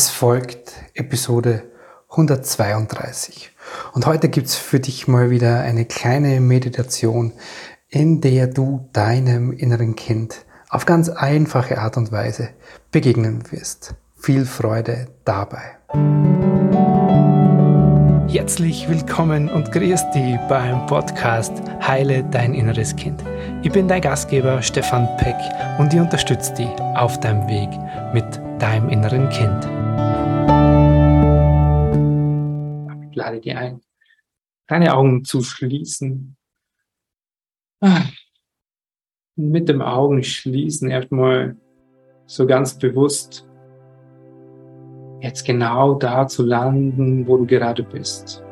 Es folgt Episode 132. Und heute gibt's für dich mal wieder eine kleine Meditation, in der du deinem inneren Kind auf ganz einfache Art und Weise begegnen wirst. Viel Freude dabei. Herzlich willkommen und grüß dich beim Podcast Heile dein inneres Kind. Ich bin dein Gastgeber Stefan Peck und ich unterstütze dich auf deinem Weg mit deinem inneren Kind. Ich lade dir ein, deine Augen zu schließen. Ah. Mit dem Augen schließen erstmal so ganz bewusst jetzt genau da zu landen, wo du gerade bist.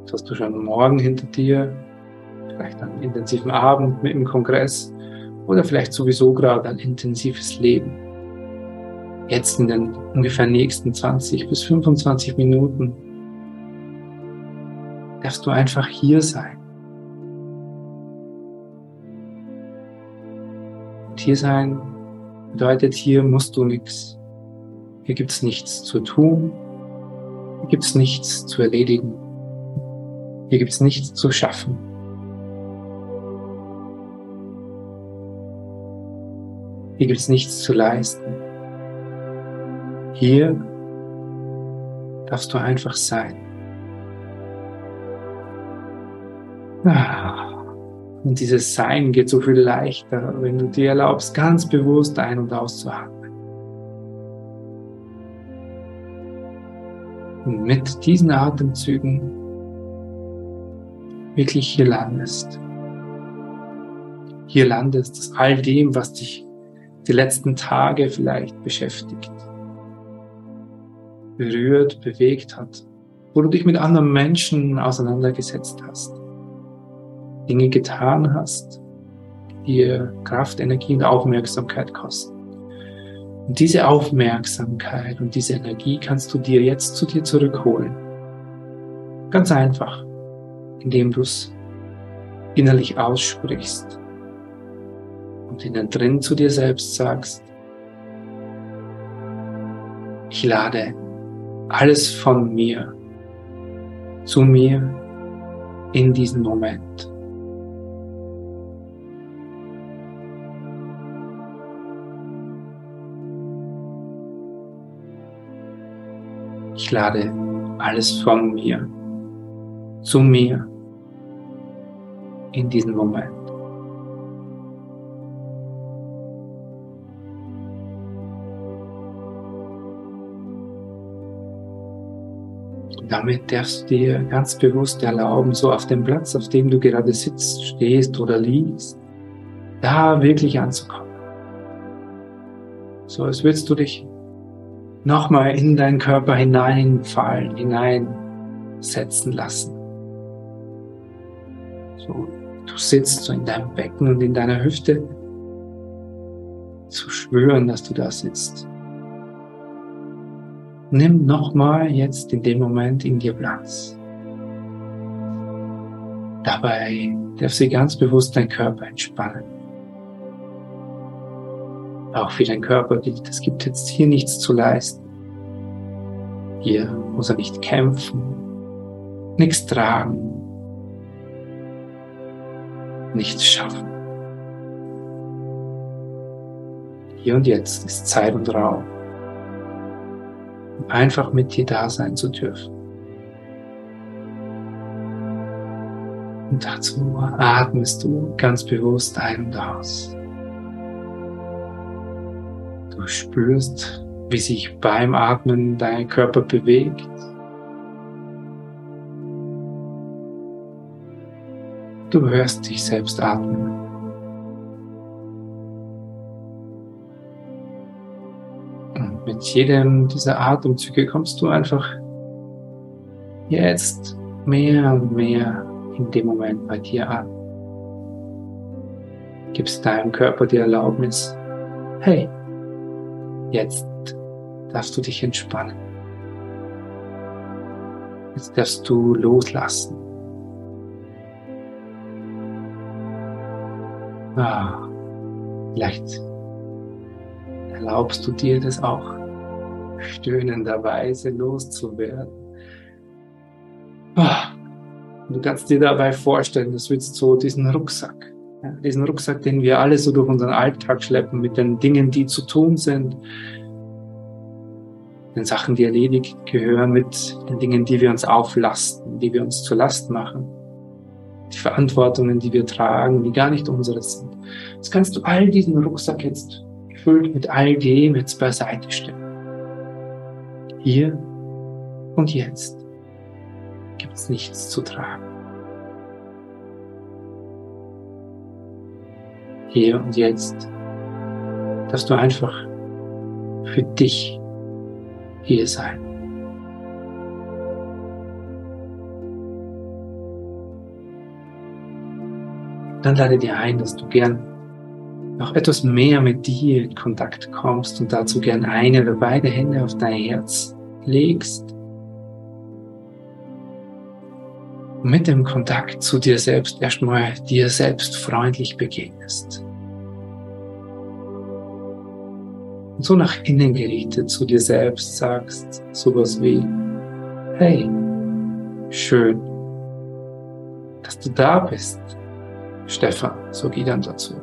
Jetzt hast du schon morgen hinter dir, vielleicht einen intensiven Abend mit dem Kongress oder vielleicht sowieso gerade ein intensives Leben. Jetzt in den ungefähr nächsten 20 bis 25 Minuten darfst du einfach hier sein. Und hier sein bedeutet, hier musst du nichts. Hier gibt es nichts zu tun. Hier gibt es nichts zu erledigen. Hier gibt es nichts zu schaffen. Hier gibt es nichts zu leisten. Hier darfst du einfach sein. Ah. Und dieses Sein geht so viel leichter, wenn du dir erlaubst, ganz bewusst ein- und auszuatmen. Und mit diesen Atemzügen wirklich hier landest. Hier landest, dass all dem, was dich die letzten Tage vielleicht beschäftigt, berührt, bewegt hat, wo du dich mit anderen Menschen auseinandergesetzt hast, Dinge getan hast, die dir Kraft, Energie und Aufmerksamkeit kosten. Und diese Aufmerksamkeit und diese Energie kannst du dir jetzt zu dir zurückholen. Ganz einfach, indem du es innerlich aussprichst und innen drin zu dir selbst sagst, ich lade alles von mir zu mir in diesen Moment. Ich lade alles von mir zu mir in diesen Moment. Damit darfst du dir ganz bewusst erlauben, so auf dem Platz, auf dem du gerade sitzt, stehst oder liegst, da wirklich anzukommen. So als würdest du dich nochmal in deinen Körper hineinfallen, hineinsetzen lassen. So, du sitzt so in deinem Becken und in deiner Hüfte, zu spüren, dass du da sitzt. Nimm nochmal jetzt in dem Moment in dir Platz. Dabei darf sie ganz bewusst dein Körper entspannen. Auch für dein Körper es gibt jetzt hier nichts zu leisten. Hier muss er nicht kämpfen, nichts tragen, nichts schaffen. Hier und jetzt ist Zeit und Raum um einfach mit dir da sein zu dürfen. Und dazu atmest du ganz bewusst ein und aus. Du spürst, wie sich beim Atmen dein Körper bewegt. Du hörst dich selbst atmen. Mit jedem dieser Atemzüge kommst du einfach jetzt mehr und mehr in dem Moment bei dir an. Gibst deinem Körper die Erlaubnis, hey, jetzt darfst du dich entspannen. Jetzt darfst du loslassen. Ah, vielleicht erlaubst du dir das auch stöhnenderweise loszuwerden. Ah, du kannst dir dabei vorstellen, das wird so diesen Rucksack, diesen Rucksack, den wir alle so durch unseren Alltag schleppen, mit den Dingen, die zu tun sind, den Sachen, die erledigt gehören, mit den Dingen, die wir uns auflasten, die wir uns zur Last machen, die Verantwortungen, die wir tragen, die gar nicht unsere sind. Jetzt kannst du all diesen Rucksack jetzt gefüllt mit all dem jetzt beiseite stellen. Hier und jetzt gibt es nichts zu tragen. Hier und jetzt darfst du einfach für dich hier sein. Dann lade dir ein, dass du gern noch etwas mehr mit dir in Kontakt kommst und dazu gern eine oder beide Hände auf dein Herz legst. Und mit dem Kontakt zu dir selbst erstmal dir selbst freundlich begegnest. Und so nach innen gerichtet zu dir selbst sagst sowas wie, hey, schön, dass du da bist. Stefan, so geht dann dazu.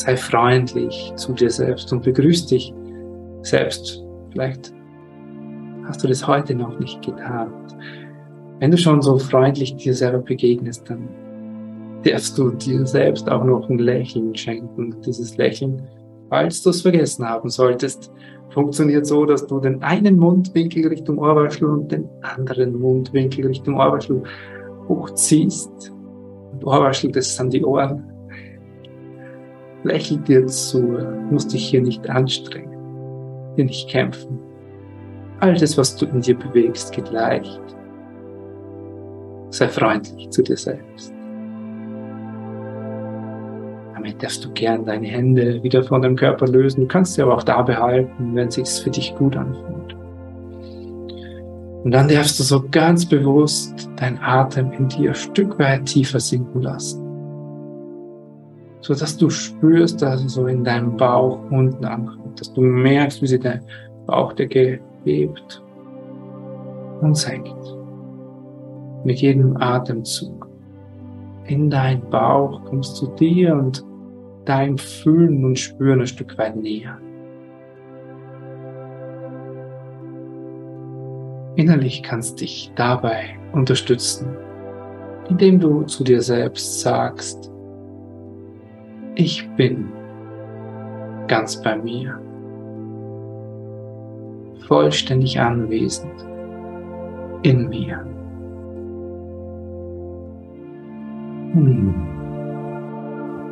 Sei freundlich zu dir selbst und begrüß dich selbst. Vielleicht hast du das heute noch nicht getan. Wenn du schon so freundlich dir selber begegnest, dann darfst du dir selbst auch noch ein Lächeln schenken. Dieses Lächeln, falls du es vergessen haben solltest, funktioniert so, dass du den einen Mundwinkel Richtung Ohrwaschel und den anderen Mundwinkel Richtung Ohrwaschel hochziehst. Und Ohrwaschel, das sind die Ohren. Lächel dir zu, musst dich hier nicht anstrengen, hier nicht kämpfen. All das, was du in dir bewegst, geht leicht. Sei freundlich zu dir selbst. Damit darfst du gern deine Hände wieder von deinem Körper lösen. Du kannst sie aber auch da behalten, wenn es sich für dich gut anfühlt. Und dann darfst du so ganz bewusst deinen Atem in dir ein Stück weit tiefer sinken lassen so dass du spürst, dass so in deinem Bauch unten ankommt, dass du merkst, wie sich dein Bauchdecke hebt und senkt. Mit jedem Atemzug in deinen Bauch kommst du dir und deinem Fühlen und Spüren ein Stück weit näher. Innerlich kannst dich dabei unterstützen, indem du zu dir selbst sagst, ich bin ganz bei mir, vollständig anwesend in mir. Hm.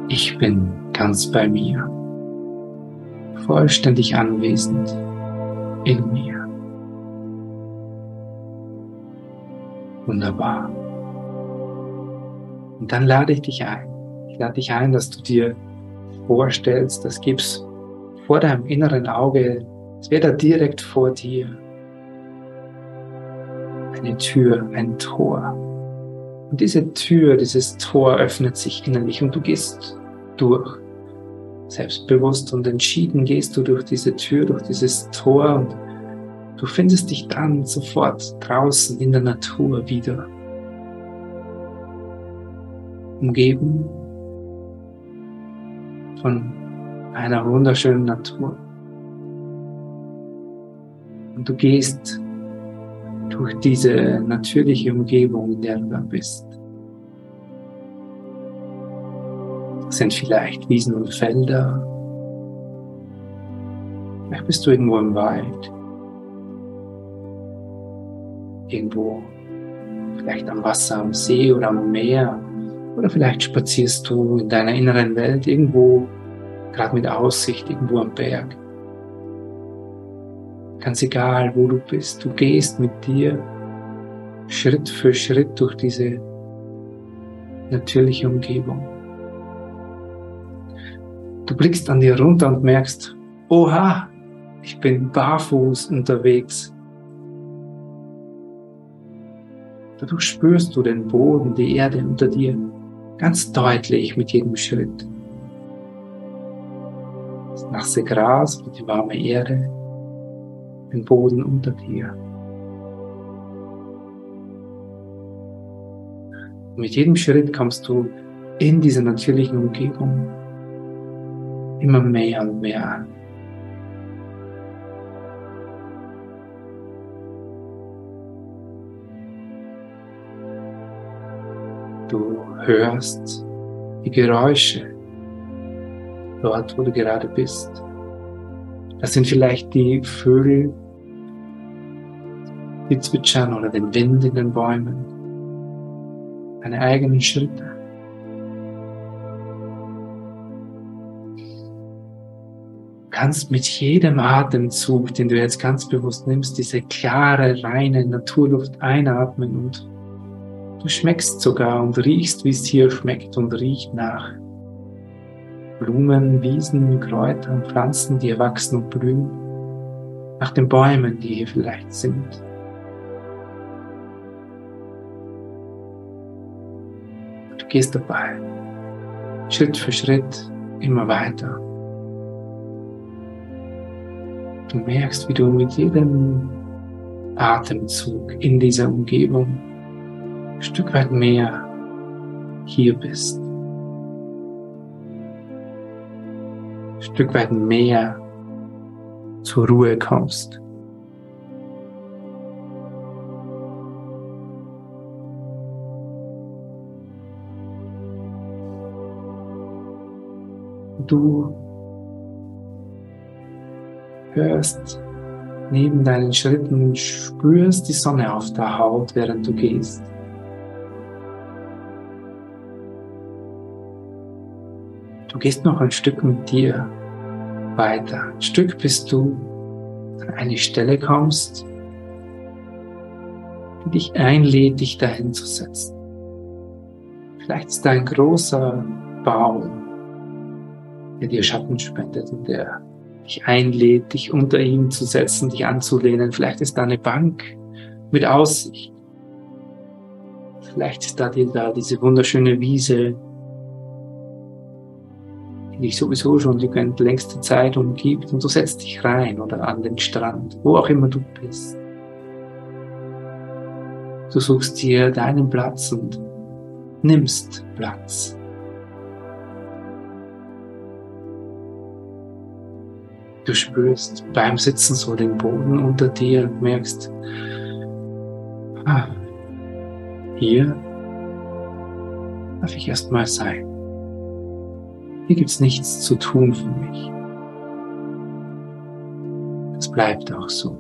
Ich bin ganz bei mir, vollständig anwesend in mir. Wunderbar. Und dann lade ich dich ein, lade dich ein, dass du dir vorstellst, das gibt's vor deinem inneren Auge, es wäre da direkt vor dir. Eine Tür, ein Tor. Und diese Tür, dieses Tor öffnet sich innerlich und du gehst durch. Selbstbewusst und entschieden gehst du durch diese Tür, durch dieses Tor und du findest dich dann sofort draußen in der Natur wieder. Umgeben von einer wunderschönen Natur. Und du gehst durch diese natürliche Umgebung, in der du da bist. Das sind vielleicht Wiesen und Felder. Vielleicht bist du irgendwo im Wald. Irgendwo vielleicht am Wasser, am See oder am Meer. Oder vielleicht spazierst du in deiner inneren Welt irgendwo, gerade mit Aussicht, irgendwo am Berg. Ganz egal, wo du bist, du gehst mit dir Schritt für Schritt durch diese natürliche Umgebung. Du blickst an dir runter und merkst, oha, ich bin barfuß unterwegs. Dadurch spürst du den Boden, die Erde unter dir ganz deutlich mit jedem Schritt. Das nasse Gras und die warme Erde, den Boden unter dir. Und mit jedem Schritt kommst du in dieser natürlichen Umgebung immer mehr und mehr an. Hörst die Geräusche dort, wo du gerade bist. Das sind vielleicht die Vögel, die zwitschern oder den Wind in den Bäumen, deine eigenen Schritte. Kannst mit jedem Atemzug, den du jetzt ganz bewusst nimmst, diese klare, reine Naturluft einatmen und Du schmeckst sogar und riechst, wie es hier schmeckt und riecht nach Blumen, Wiesen, Kräutern, Pflanzen, die erwachsen und blühen, nach den Bäumen, die hier vielleicht sind. Du gehst dabei, Schritt für Schritt, immer weiter. Du merkst, wie du mit jedem Atemzug in dieser Umgebung Stück weit mehr hier bist. Ein Stück weit mehr zur Ruhe kommst. Du hörst neben deinen Schritten, spürst die Sonne auf der Haut, während du gehst. Du gehst noch ein Stück mit dir weiter. Ein Stück, bis du an eine Stelle kommst, die dich einlädt, dich dahin zu setzen. Vielleicht ist da ein großer Baum, der dir Schatten spendet und der dich einlädt, dich unter ihm zu setzen, dich anzulehnen. Vielleicht ist da eine Bank mit Aussicht. Vielleicht ist da, die, da diese wunderschöne Wiese, dich sowieso schon die längste Zeit umgibt und du setzt dich rein oder an den Strand, wo auch immer du bist. Du suchst dir deinen Platz und nimmst Platz. Du spürst beim Sitzen so den Boden unter dir und merkst, ah, hier darf ich erstmal sein. Hier gibt es nichts zu tun für mich. Es bleibt auch so.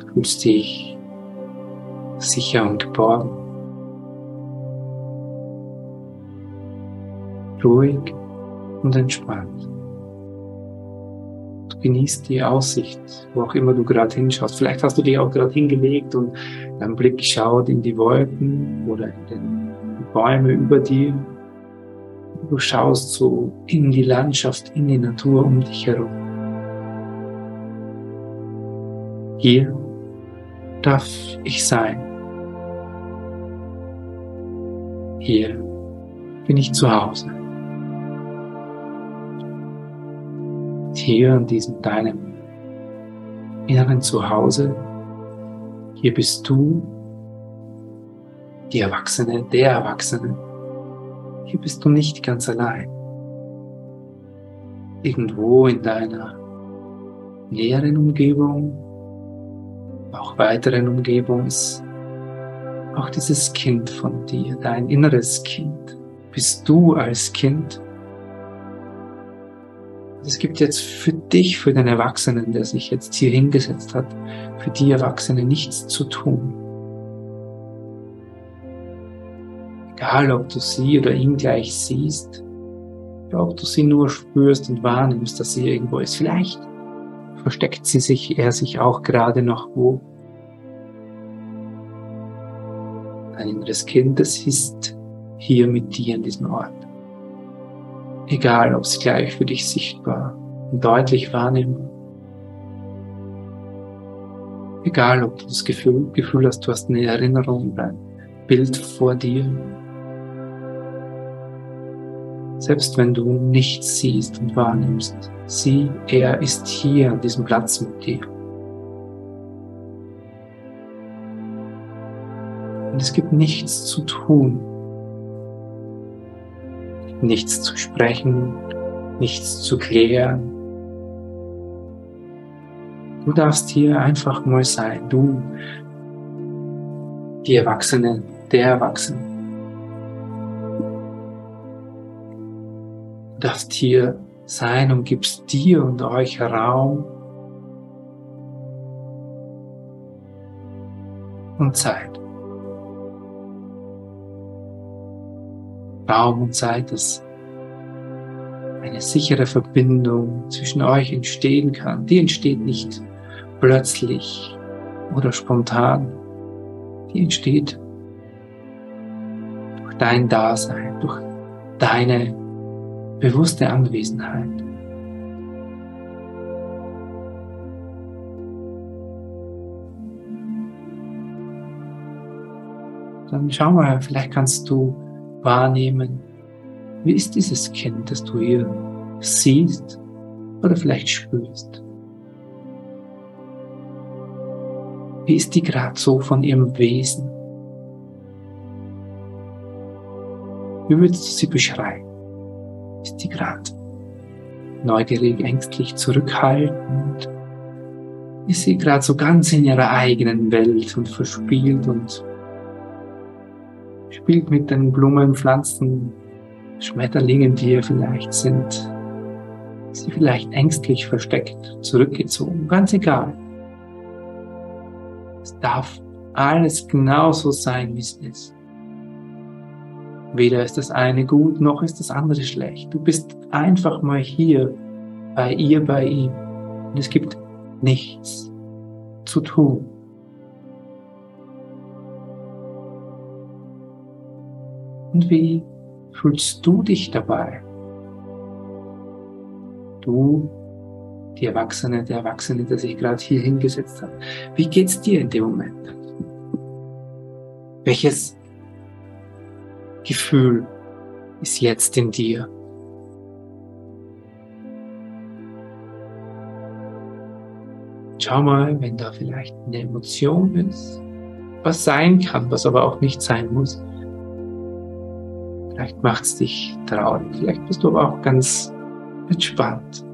Du fühlst dich sicher und geborgen. Ruhig und entspannt genießt die Aussicht, wo auch immer du gerade hinschaust. Vielleicht hast du dich auch gerade hingelegt und dein Blick schaut in die Wolken oder in den Bäume über dir. Du schaust so in die Landschaft, in die Natur um dich herum. Hier darf ich sein. Hier bin ich zu Hause. Hier in diesem deinem inneren Zuhause. Hier bist du, die Erwachsene, der Erwachsene. Hier bist du nicht ganz allein. Irgendwo in deiner näheren Umgebung, auch weiteren Umgebung ist auch dieses Kind von dir, dein inneres Kind. Bist du als Kind es gibt jetzt für dich, für den Erwachsenen, der sich jetzt hier hingesetzt hat, für die Erwachsene nichts zu tun. Egal, ob du sie oder ihn gleich siehst, ob du sie nur spürst und wahrnimmst, dass sie irgendwo ist. Vielleicht versteckt sie sich, er sich auch gerade noch wo. Ein inneres Kind, das ist hier mit dir an diesem Ort egal ob es gleich für dich sichtbar und deutlich wahrnehmbar Egal, ob du das Gefühl, Gefühl hast, du hast eine Erinnerung oder ein Bild vor dir. Selbst wenn du nichts siehst und wahrnimmst, sieh, er ist hier an diesem Platz mit dir. Und es gibt nichts zu tun, nichts zu sprechen, nichts zu klären. Du darfst hier einfach mal sein, du, die Erwachsene, der Erwachsene. Du darfst hier sein und gibst dir und euch Raum und Zeit. Raum und Zeit, dass eine sichere Verbindung zwischen euch entstehen kann. Die entsteht nicht plötzlich oder spontan. Die entsteht durch dein Dasein, durch deine bewusste Anwesenheit. Dann schau mal, vielleicht kannst du wahrnehmen, wie ist dieses Kind, das du hier siehst oder vielleicht spürst. Wie ist die gerade so von ihrem Wesen? Wie würdest du sie beschreiben? Ist die gerade neugierig, ängstlich, zurückhaltend? Ist sie gerade so ganz in ihrer eigenen Welt und verspielt und spielt mit den Blumen, Pflanzen, Schmetterlingen, die hier vielleicht sind. Sie vielleicht ängstlich versteckt, zurückgezogen, ganz egal. Es darf alles genauso sein, wie es ist. Weder ist das eine gut, noch ist das andere schlecht. Du bist einfach mal hier, bei ihr, bei ihm. Und es gibt nichts zu tun. Und wie fühlst du dich dabei? Du, die Erwachsene, der Erwachsene, der sich gerade hier hingesetzt hat. Wie geht's dir in dem Moment? Welches Gefühl ist jetzt in dir? Schau mal, wenn da vielleicht eine Emotion ist, was sein kann, was aber auch nicht sein muss. Vielleicht macht es dich traurig, vielleicht bist du aber auch ganz entspannt.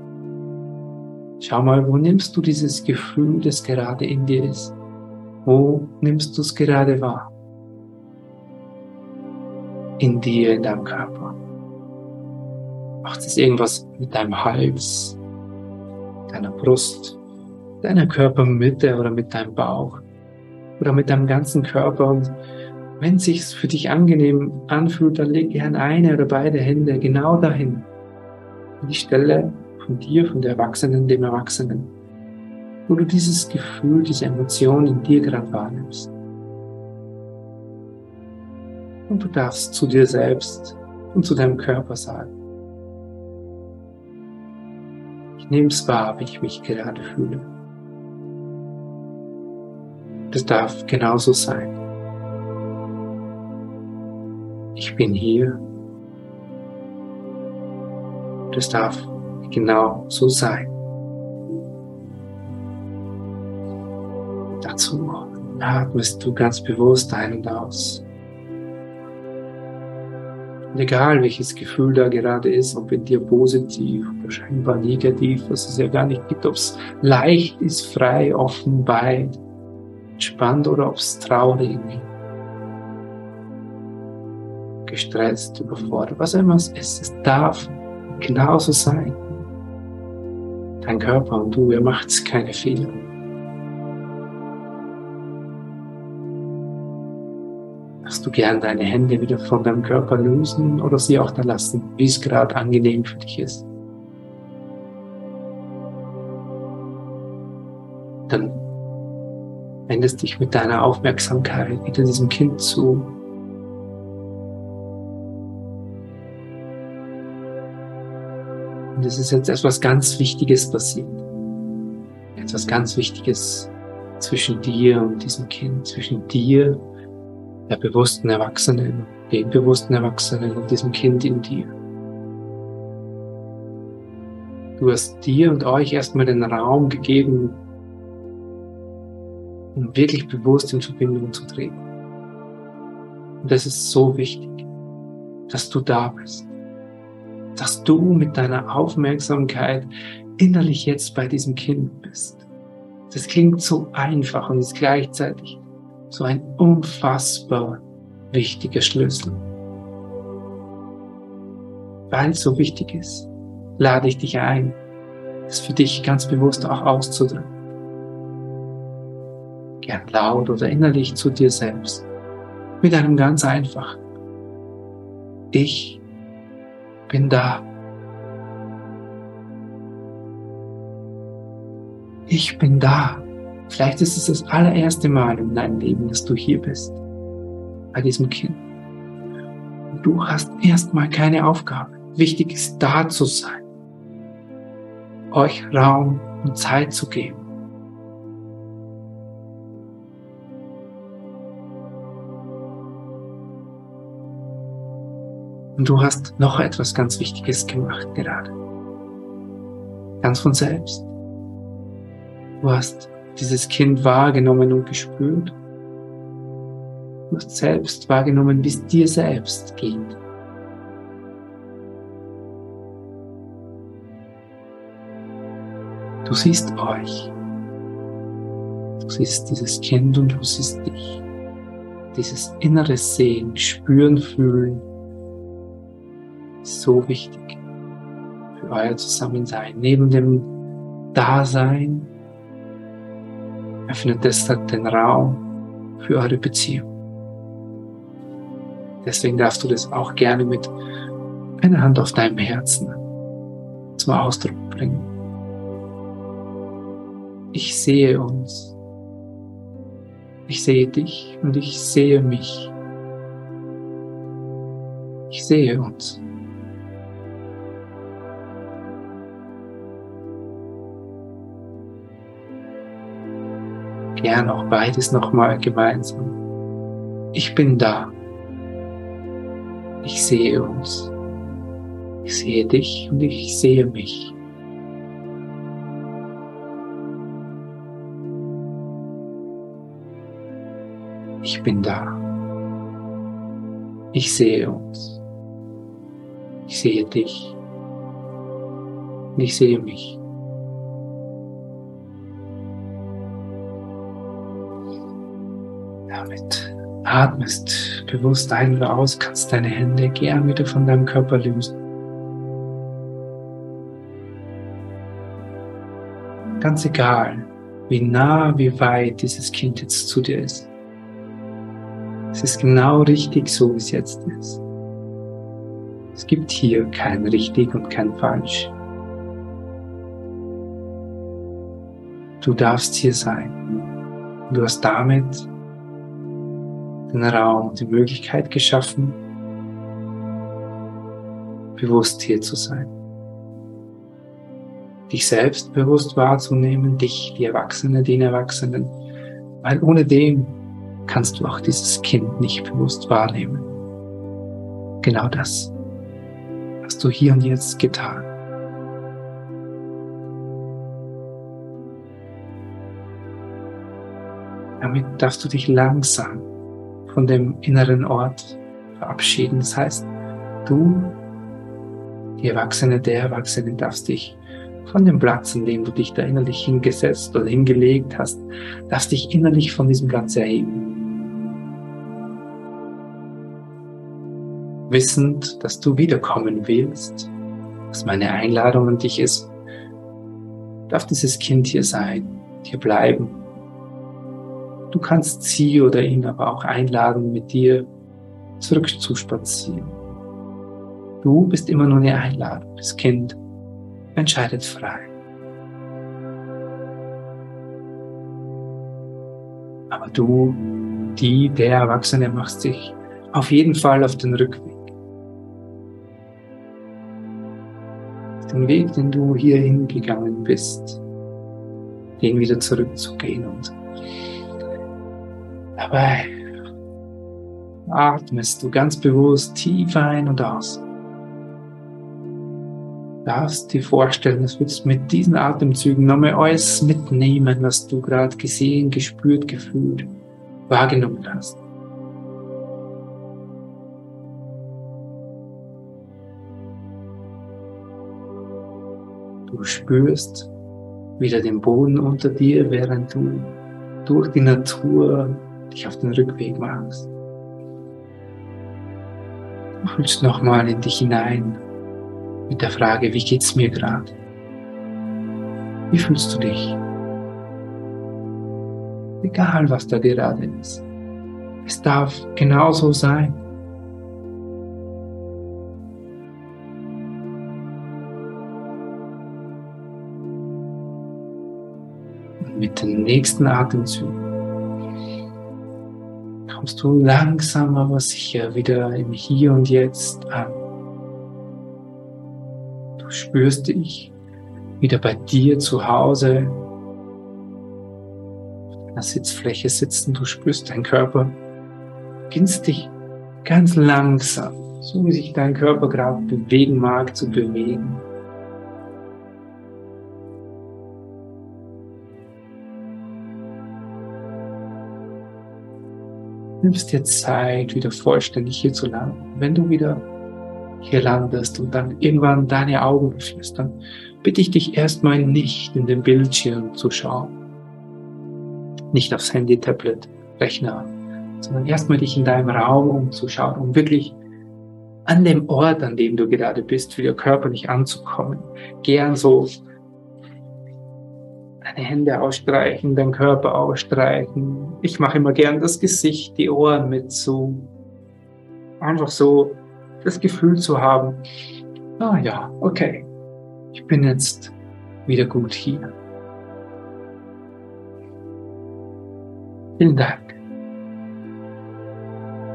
Schau mal, wo nimmst du dieses Gefühl, das gerade in dir ist? Wo nimmst du es gerade wahr? In dir, in deinem Körper. Macht es irgendwas mit deinem Hals, deiner Brust, deiner Körpermitte oder mit deinem Bauch oder mit deinem ganzen Körper und wenn es sich für dich angenehm anfühlt, dann leg gern eine oder beide Hände genau dahin. An die Stelle von dir, von der Erwachsenen, dem Erwachsenen, wo du dieses Gefühl, diese Emotion in dir gerade wahrnimmst. Und du darfst zu dir selbst und zu deinem Körper sagen, ich nehme es wahr, wie ich mich gerade fühle. Das darf genauso sein. Ich bin hier. Das darf genau so sein. Dazu atmest du ganz bewusst ein und aus. Und egal welches Gefühl da gerade ist, ob in dir positiv oder scheinbar negativ, was es ja gar nicht gibt, ob es leicht ist, frei, offen, weit, entspannt oder ob es traurig ist gestresst, überfordert, was immer es ist. Es darf genauso sein. Dein Körper und du, ihr macht keine Fehler. Darfst du gern deine Hände wieder von deinem Körper lösen oder sie auch da lassen, wie es gerade angenehm für dich ist. Dann wendest dich mit deiner Aufmerksamkeit wieder diesem Kind zu es ist jetzt etwas ganz Wichtiges passiert. Etwas ganz Wichtiges zwischen dir und diesem Kind, zwischen dir, der bewussten Erwachsenen, dem bewussten Erwachsenen und diesem Kind in dir. Du hast dir und euch erstmal den Raum gegeben, um wirklich bewusst in Verbindung zu treten. Und das ist so wichtig, dass du da bist, dass du mit deiner Aufmerksamkeit innerlich jetzt bei diesem Kind bist. Das klingt so einfach und ist gleichzeitig so ein unfassbar wichtiger Schlüssel. Weil es so wichtig ist, lade ich dich ein, es für dich ganz bewusst auch auszudrücken. Gern laut oder innerlich zu dir selbst. Mit einem ganz einfachen. Ich bin da. Ich bin da. Vielleicht ist es das allererste Mal in deinem Leben, dass du hier bist. Bei diesem Kind. Und du hast erstmal keine Aufgabe. Wichtig ist da zu sein. Euch Raum und Zeit zu geben. Und du hast noch etwas ganz Wichtiges gemacht gerade. Ganz von selbst. Du hast dieses Kind wahrgenommen und gespürt. Du hast selbst wahrgenommen, wie es dir selbst geht. Du siehst euch. Du siehst dieses Kind und du siehst dich. Dieses innere Sehen, Spüren, Fühlen so wichtig für euer Zusammensein. Neben dem Dasein öffnet deshalb den Raum für eure Beziehung. Deswegen darfst du das auch gerne mit einer Hand auf deinem Herzen zum Ausdruck bringen. Ich sehe uns. Ich sehe dich und ich sehe mich. Ich sehe uns. Gern auch beides nochmal gemeinsam. Ich bin da. Ich sehe uns. Ich sehe dich und ich sehe mich. Ich bin da. Ich sehe uns. Ich sehe dich. Ich sehe mich. Atmest bewusst ein oder aus, kannst deine Hände gern wieder von deinem Körper lösen. Ganz egal, wie nah, wie weit dieses Kind jetzt zu dir ist. Es ist genau richtig so, wie es jetzt ist. Es gibt hier kein richtig und kein falsch. Du darfst hier sein. Du hast damit den Raum, die Möglichkeit geschaffen, bewusst hier zu sein. Dich selbst bewusst wahrzunehmen, dich, die Erwachsene, den Erwachsenen, weil ohne dem kannst du auch dieses Kind nicht bewusst wahrnehmen. Genau das hast du hier und jetzt getan. Damit darfst du dich langsam von dem inneren Ort verabschieden. Das heißt, du, die Erwachsene, der Erwachsene, darfst dich von dem Platz, in dem du dich da innerlich hingesetzt oder hingelegt hast, darfst dich innerlich von diesem Platz erheben. Wissend, dass du wiederkommen willst, dass meine Einladung an dich ist, darf dieses Kind hier sein, hier bleiben Du kannst sie oder ihn aber auch einladen, mit dir zurückzuspazieren. Du bist immer nur eine Einladung. Das Kind entscheidet frei. Aber du, die, der Erwachsene, machst dich auf jeden Fall auf den Rückweg. Den Weg, den du hier hingegangen bist, den wieder zurückzugehen und Dabei atmest du ganz bewusst tief ein und aus. Du darfst dir vorstellen, dass jetzt mit diesen Atemzügen nochmal alles mitnehmen, was du gerade gesehen, gespürt, gefühlt, wahrgenommen hast. Du spürst wieder den Boden unter dir, während du durch die Natur dich auf den Rückweg machst. Fühlst nochmal in dich hinein mit der Frage, wie geht's mir gerade? Wie fühlst du dich? Egal, was da gerade ist. Es darf genauso sein. mit den nächsten Atemzügen kommst du langsam aber sicher wieder im Hier und Jetzt an. Du spürst dich wieder bei dir zu Hause, auf der Sitzfläche sitzen, du spürst deinen Körper, beginnst dich ganz langsam, so wie sich dein Körper gerade bewegen mag, zu bewegen. Nimmst dir Zeit, wieder vollständig hier zu landen. Wenn du wieder hier landest und dann irgendwann deine Augen öffnest, dann bitte ich dich erstmal nicht in den Bildschirm zu schauen. Nicht aufs Handy, Tablet, Rechner, sondern erstmal dich in deinem Raum umzuschauen, um wirklich an dem Ort, an dem du gerade bist, wieder körperlich anzukommen. Gern so deine Hände ausstreichen, deinen Körper ausstreichen. Ich mache immer gern das Gesicht, die Ohren mit so. Einfach so das Gefühl zu haben, ah ja, okay, ich bin jetzt wieder gut hier. Vielen Dank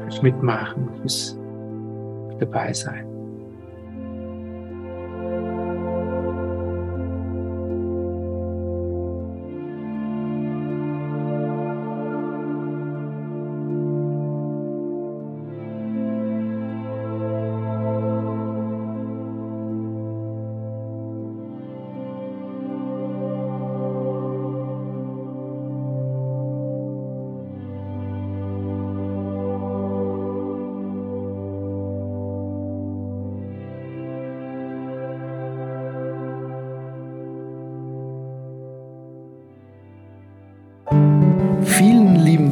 fürs Mitmachen, fürs dabei